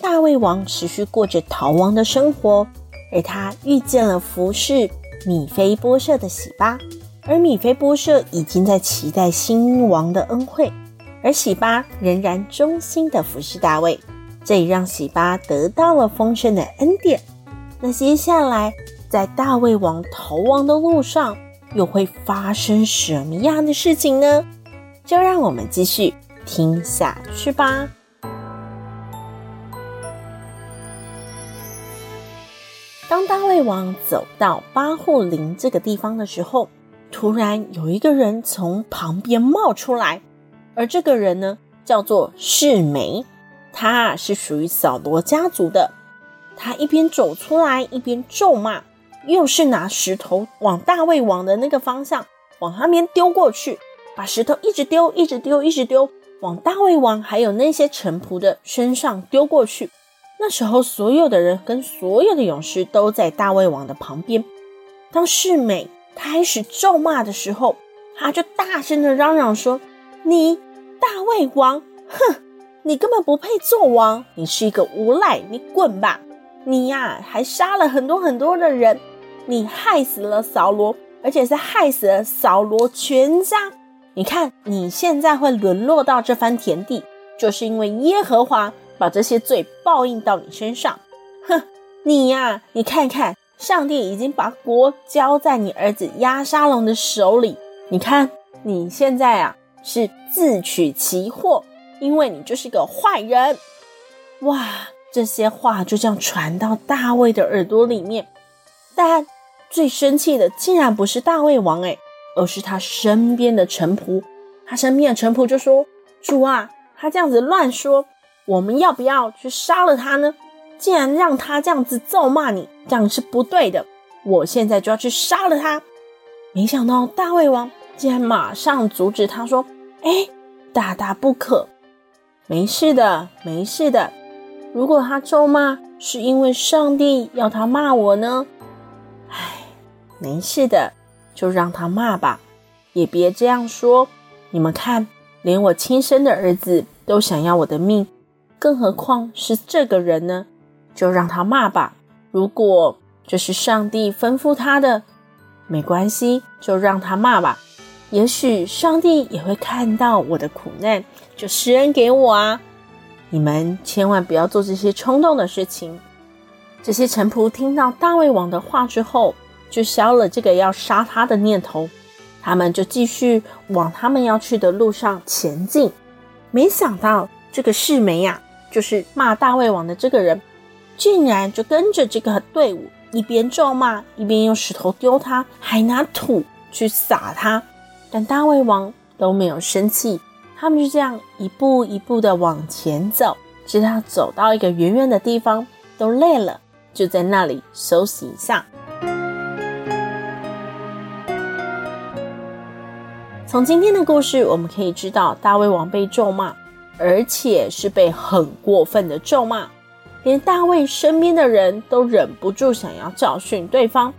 大卫王持续过着逃亡的生活，而他遇见了服侍米非波设的洗巴，而米非波设已经在期待新王的恩惠，而洗巴仍然忠心的服侍大卫，这也让洗巴得到了丰盛的恩典。那接下来在大卫王逃亡的路上，又会发生什么样的事情呢？就让我们继续听下去吧。当大卫王走到巴户林这个地方的时候，突然有一个人从旁边冒出来，而这个人呢，叫做世梅，他是属于扫罗家族的。他一边走出来，一边咒骂，又是拿石头往大卫王的那个方向往那边丢过去，把石头一直丢，一直丢，一直丢，往大卫王还有那些臣仆的身上丢过去。那时候，所有的人跟所有的勇士都在大卫王的旁边。当示美开始咒骂的时候，他就大声的嚷嚷说：“你大卫王，哼，你根本不配做王，你是一个无赖，你滚吧！你呀，还杀了很多很多的人，你害死了扫罗，而且是害死了扫罗全家。你看你现在会沦落到这番田地，就是因为耶和华。”把这些罪报应到你身上，哼！你呀，你看看，上帝已经把国交在你儿子押沙龙的手里。你看你现在啊，是自取其祸，因为你就是个坏人。哇！这些话就这样传到大卫的耳朵里面。但最生气的竟然不是大卫王诶，而是他身边的臣仆。他身边的臣仆就说：“主啊，他这样子乱说。”我们要不要去杀了他呢？既然让他这样子咒骂你，这样是不对的。我现在就要去杀了他。没想到大胃王竟然马上阻止他说：“哎，大大不可，没事的，没事的。如果他咒骂是因为上帝要他骂我呢？哎，没事的，就让他骂吧，也别这样说。你们看，连我亲生的儿子都想要我的命。”更何况是这个人呢？就让他骂吧。如果这是上帝吩咐他的，没关系，就让他骂吧。也许上帝也会看到我的苦难，就施恩给我啊！你们千万不要做这些冲动的事情。这些臣仆听到大卫王的话之后，就消了这个要杀他的念头。他们就继续往他们要去的路上前进。没想到这个示每呀。就是骂大卫王的这个人，竟然就跟着这个队伍，一边咒骂，一边用石头丢他，还拿土去撒他。但大卫王都没有生气，他们就这样一步一步的往前走，直到走到一个远远的地方，都累了，就在那里休息一下。从今天的故事，我们可以知道，大卫王被咒骂。而且是被很过分的咒骂，连大卫身边的人都忍不住想要教训对方，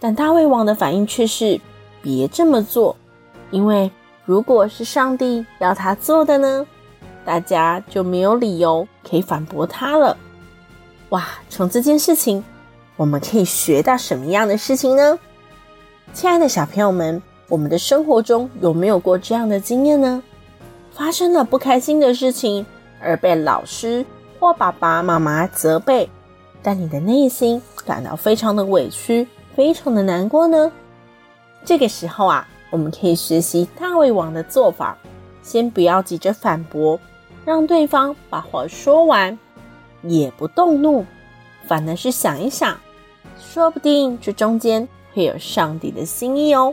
但大卫王的反应却是别这么做，因为如果是上帝要他做的呢，大家就没有理由可以反驳他了。哇，从这件事情我们可以学到什么样的事情呢？亲爱的小朋友们，我们的生活中有没有过这样的经验呢？发生了不开心的事情，而被老师或爸爸妈妈责备，但你的内心感到非常的委屈，非常的难过呢？这个时候啊，我们可以学习大卫王的做法，先不要急着反驳，让对方把话说完，也不动怒，反而是想一想，说不定这中间会有上帝的心意哦。